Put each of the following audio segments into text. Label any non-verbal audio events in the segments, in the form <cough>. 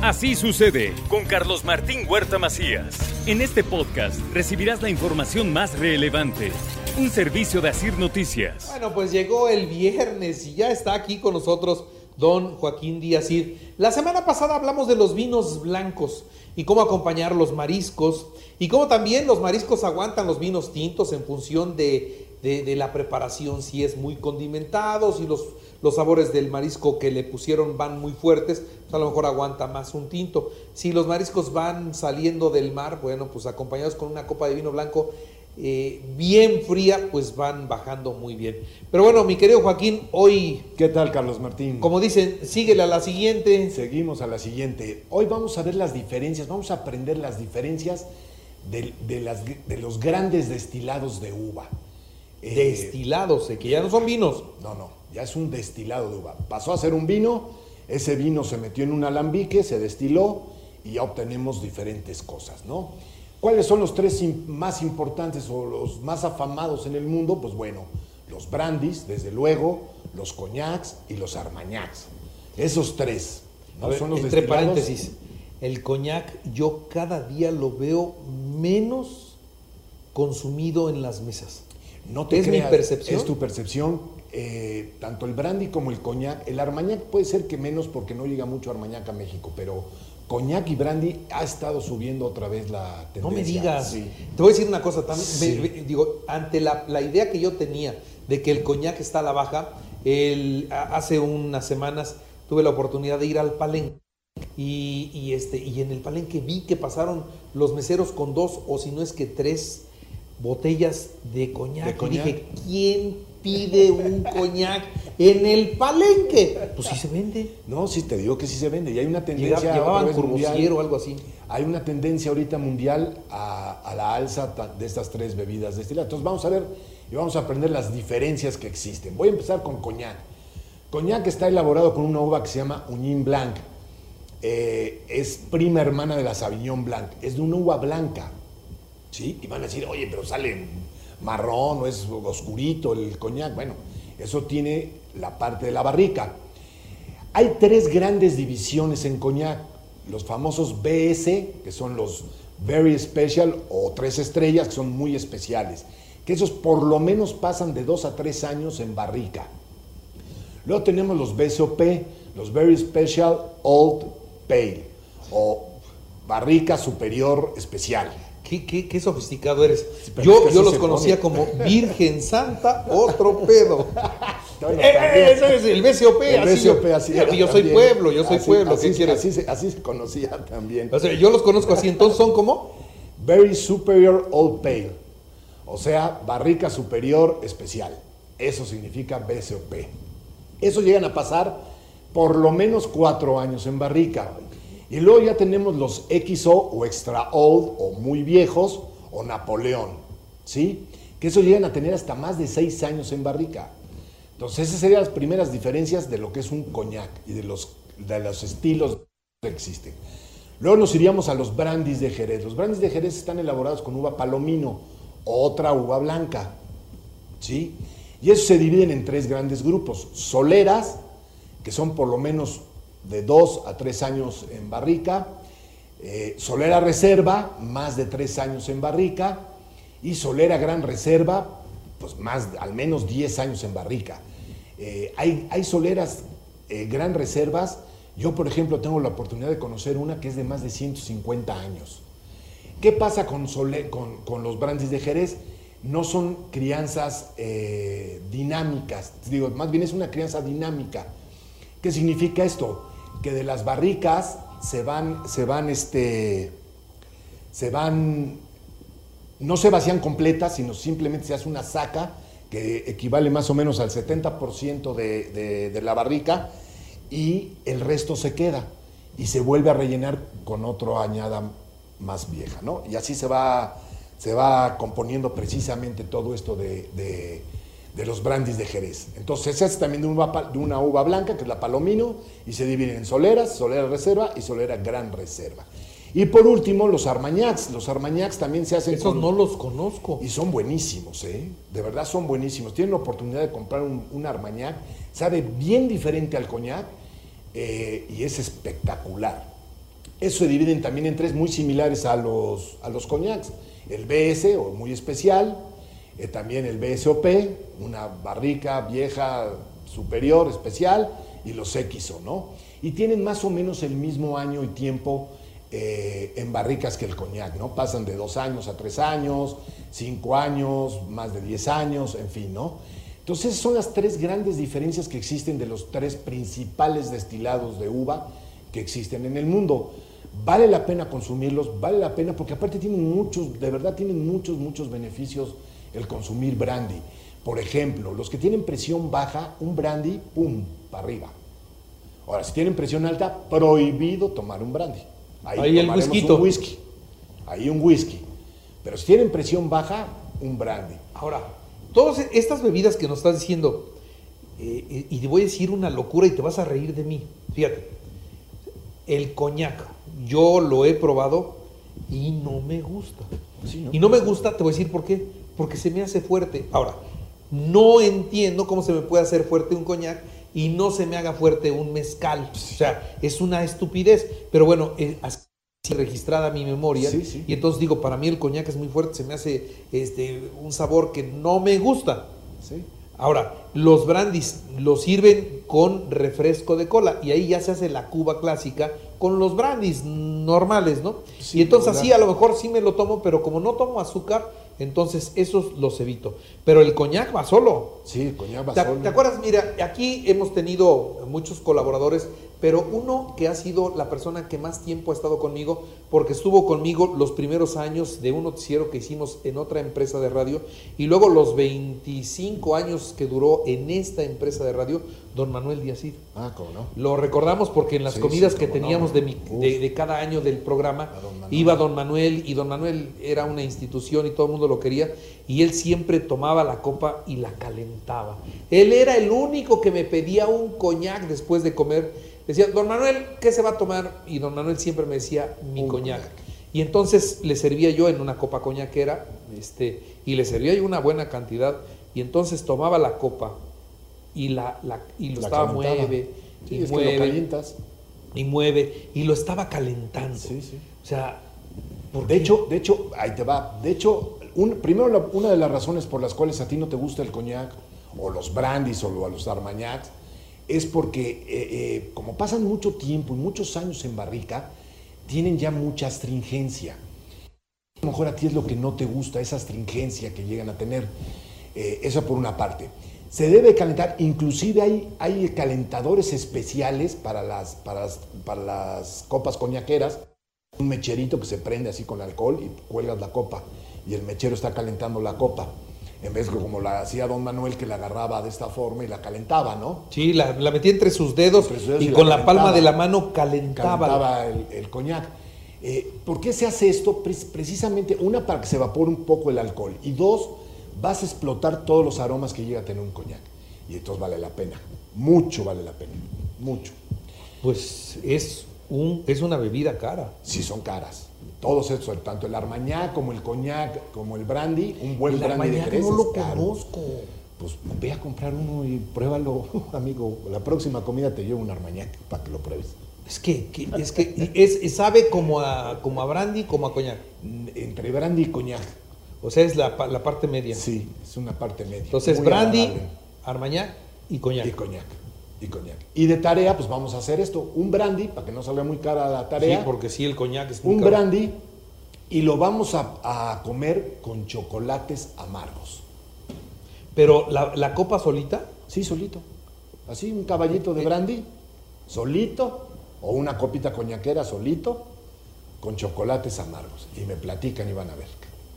Así sucede con Carlos Martín Huerta Macías. En este podcast recibirás la información más relevante. Un servicio de Asir Noticias. Bueno, pues llegó el viernes y ya está aquí con nosotros don Joaquín Díaz. La semana pasada hablamos de los vinos blancos y cómo acompañar los mariscos y cómo también los mariscos aguantan los vinos tintos en función de, de la preparación, si es muy condimentado, si los los sabores del marisco que le pusieron van muy fuertes, pues a lo mejor aguanta más un tinto. Si los mariscos van saliendo del mar, bueno, pues acompañados con una copa de vino blanco eh, bien fría, pues van bajando muy bien. Pero bueno, mi querido Joaquín, hoy... ¿Qué tal, Carlos Martín? Como dicen, síguele a la siguiente. Seguimos a la siguiente. Hoy vamos a ver las diferencias, vamos a aprender las diferencias de, las, de los grandes destilados de uva. Eh, destilados, eh, que ya no son vinos. No, no ya es un destilado de uva. Pasó a ser un vino, ese vino se metió en un alambique, se destiló y ya obtenemos diferentes cosas, ¿no? ¿Cuáles son los tres más importantes o los más afamados en el mundo? Pues bueno, los brandies, desde luego, los coñacs y los armagnacs. Esos tres. ¿no? son los entre paréntesis, el coñac yo cada día lo veo menos consumido en las mesas. No te ¿Es mi percepción? Es tu percepción eh, tanto el brandy como el coñac, el armagnac puede ser que menos porque no llega mucho armagnac a México, pero coñac y brandy ha estado subiendo otra vez la tendencia. No me digas. Te voy a decir una cosa también. digo, ante la, idea que yo tenía de que el coñac está a la baja, el, hace unas semanas tuve la oportunidad de ir al palenque. Y, este, y en el palenque vi que pasaron los meseros con dos o si no es que tres botellas de coñac. Y dije, ¿quién pide un coñac en el palenque. Pues sí se vende. No, sí te digo que sí se vende. Y hay una tendencia. Llevaban mundial, o algo así. Hay una tendencia ahorita mundial a, la alza de estas tres bebidas destiladas. Entonces vamos a ver y vamos a aprender las diferencias que existen. Voy a empezar con coñac. Coñac está elaborado con una uva que se llama Uñín Blanc. Eh, es prima hermana de la Sauvignon Blanc. Es de una uva blanca. ¿Sí? Y van a decir, oye, pero sale marrón o es oscurito el coñac. Bueno, eso tiene la parte de la barrica. Hay tres grandes divisiones en coñac. Los famosos BS, que son los Very Special o tres estrellas, que son muy especiales. Que esos por lo menos pasan de dos a tres años en barrica. Luego tenemos los BSOP, los Very Special Old Pale o barrica superior especial. Qué, sofisticado eres. yo yo los conocía como <laughs> Virgen Santa, otro pedo. <laughs> <laughs> Eh, eh, eso es el BCOP. El así, Yo soy pueblo, yo soy pueblo. Así, se, así se conocía también. yo los conozco así, entonces son como... Very Superior Old Pale. O sea, barrica superior especial. Eso significa BCOP. Eso llegan a pasar por lo menos cuatro años en barrica. Y luego ya tenemos los XO o Extra Old o muy viejos o Napoleón, ¿sí? Que eso llegan a tener hasta más de seis años en barrica. Entonces esas serían las primeras diferencias de lo que es un coñac y de los, de los estilos que existen. Luego nos iríamos a los brandies de Jerez. Los brandies de Jerez están elaborados con uva palomino, otra uva blanca, ¿sí? Y eso se dividen en tres grandes grupos. Soleras, que son por lo menos de dos a tres años en barrica, eh, Solera Reserva, más de tres años en barrica, y Solera Gran Reserva, pues más, al menos 10 años en barrica. Eh, hay, hay, soleras eh, Gran Reservas, yo por ejemplo tengo la oportunidad de conocer una que es de más de 150 años. ¿Qué pasa con, con, los brandies de Jerez? No son crianzas dinámicas, digo, más bien es una crianza dinámica. ¿Qué significa esto? Que de las barricas se van, se van, este, se van, no se vacían completas, sino simplemente se hace una saca que equivale más o menos al 70% de, de, la barrica y el resto se queda y se vuelve a rellenar con otro añada más vieja, ¿no? Y así se va, se va componiendo precisamente todo esto de de los brandies de Jerez. Entonces se hace también de una, uva blanca, que es la palomino, y se dividen en soleras, solera reserva y solera gran reserva. Y por último, los armagnacs. Los armagnacs también se hacen Esos no los conozco. Y son buenísimos, ¿eh? De verdad son buenísimos. Tienen la oportunidad de comprar un, armagnac. Sabe bien diferente al coñac eh, y es espectacular. Eso se dividen también en tres muy similares a los, a los cognacs. El BS, o muy especial, eh, también el BSOP, una barrica vieja, superior, especial, y los XO, ¿no? Y tienen más o menos el mismo año y tiempo eh, en barricas que el coñac, ¿no? Pasan de dos años a tres años, cinco años, más de diez años, en fin, ¿no? Entonces son las tres grandes diferencias que existen de los tres principales destilados de uva que existen en el mundo. Vale la pena consumirlos, vale la pena porque aparte tienen muchos, de verdad tienen muchos, muchos beneficios el consumir brandy. Por ejemplo, los que tienen presión baja, un brandy, ¡pum!, para arriba. Ahora, si tienen presión alta, prohibido tomar un brandy. Ahí, el whisky. un whisky. Ahí un whisky. Pero si tienen presión baja, un brandy. Ahora, todas estas bebidas que nos estás diciendo, eh, y te voy a decir una locura y te vas a reír de mí. Fíjate, el coñac, yo lo he probado y no me gusta. Y no me gusta, te voy a decir por qué porque se me hace fuerte. Ahora, no entiendo cómo se me puede hacer fuerte un coñac y no se me haga fuerte un mezcal. O sea, es una estupidez. Pero bueno, eh, así registrada mi memoria. Y entonces digo, para mí el coñac es muy fuerte, se me hace este, un sabor que no me gusta. Ahora, los brandis los sirven con refresco de cola y ahí ya se hace la cuba clásica con los brandis normales, ¿no? y entonces así a lo mejor sí me lo tomo, pero como no tomo azúcar, entonces, esos los evito. Pero el coñac va solo. Sí, el coñac va ¿Te, solo. ¿Te acuerdas? Mira, aquí hemos tenido muchos colaboradores pero uno que ha sido la persona que más tiempo ha estado conmigo, porque estuvo conmigo los primeros años de un noticiero que hicimos en otra empresa de radio, y luego los 25 años que duró en esta empresa de radio, don Manuel Díaz Ah, ¿cómo no? Lo recordamos porque en las comidas que teníamos de, de, cada año del programa, iba don Manuel, y don Manuel era una institución y todo el mundo lo quería, y él siempre tomaba la copa y la calentaba. Él era el único que me pedía un coñac después de comer Decía, don Manuel, ¿qué se va a tomar? Y don Manuel siempre me decía, mi coñac. Y entonces le servía yo en una copa coñaquera, este, y le servía yo una buena cantidad, y entonces tomaba la copa y, la, y lo estaba mueve, y mueve, y mueve, y lo estaba calentando. Sí, sí. O sea, de hecho, de hecho, ahí te va. De hecho, primero una de las razones por las cuales a ti no te gusta el coñac, o los brandies, o los armagnacs, es porque eh, eh, como pasan mucho tiempo y muchos años en barrica, tienen ya mucha astringencia. A lo mejor a ti es lo que no te gusta, esa astringencia que llegan a tener. Eh, eso por una parte. Se debe calentar, inclusive hay, calentadores especiales para las, para, las, para las copas coñaqueras. Un mecherito que se prende así con alcohol y cuelgas la copa y el mechero está calentando la copa en vez de como la hacía don Manuel que la agarraba de esta forma y la calentaba, ¿no? Sí, la, metía entre sus dedos, y, con la, palma de la mano calentaba. Calentaba el, el coñac. Eh, ¿Por qué se hace esto? Precisamente, una, para que se evapore un poco el alcohol y dos, vas a explotar todos los aromas que llega a tener un coñac. Y entonces vale la pena, mucho vale la pena, mucho. Pues es, un, es una bebida cara. Sí, son caras todos estos, tanto el armañá como el coñac, como el brandy, un buen brandy de Jerez no lo conozco. Pues ve a comprar uno y pruébalo, <laughs> amigo. La próxima comida te llevo un armañac para que lo pruebes. Es que, es que es, sabe como a, como a brandy, como a coñac. Entre brandy y coñac. O sea, es la, la parte media. Sí, es una parte media. Entonces, brandy, armañac y coñac. Y coñac y coñac. Y de tarea, pues vamos a hacer esto, un brandy, para que no salga muy cara la tarea. Sí, porque sí, el coñac es muy Un brandy y lo vamos a, comer con chocolates amargos. ¿Pero la, copa solita? Sí, solito. Así, un caballito de brandy, solito, o una copita coñaquera solito, con chocolates amargos. Y me platican y van a ver.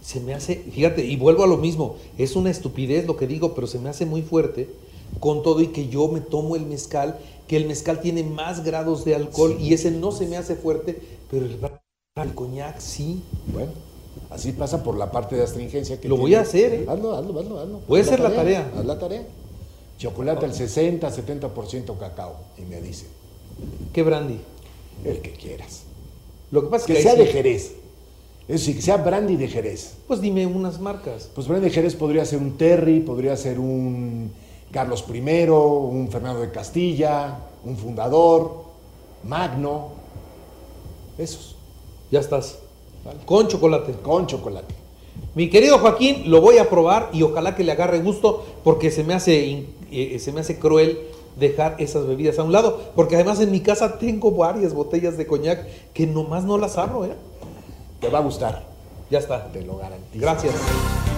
Se me hace, fíjate, y vuelvo a lo mismo, es una estupidez lo que digo, pero se me hace muy fuerte con todo y que yo me tomo el mezcal, que el mezcal tiene más grados de alcohol y ese no se me hace fuerte, pero el, el coñac sí. Bueno, así pasa por la parte de astringencia que Lo voy a hacer, ¿eh? Hazlo, hazlo, hazlo, hazlo. Voy a hacer la tarea. Haz la tarea. Chocolate al 60, 70% cacao. Y me dice. ¿Qué brandy? El que quieras. Lo que pasa que, es que sea de Jerez. Es decir, que sea brandy de Jerez. Pues dime unas marcas. Pues brandy de Jerez podría ser un Terry, podría ser un Carlos I, un Fernando de Castilla, un fundador, Magno, Esos. Ya estás. Con chocolate. Con chocolate. Mi querido Joaquín, lo voy a probar y ojalá que le agarre gusto porque se me hace, eh, se me hace cruel dejar esas bebidas a un lado, porque además en mi casa tengo varias botellas de coñac que nomás no las abro, ¿eh? Te va a gustar. Ya está. Te lo garantizo. Gracias.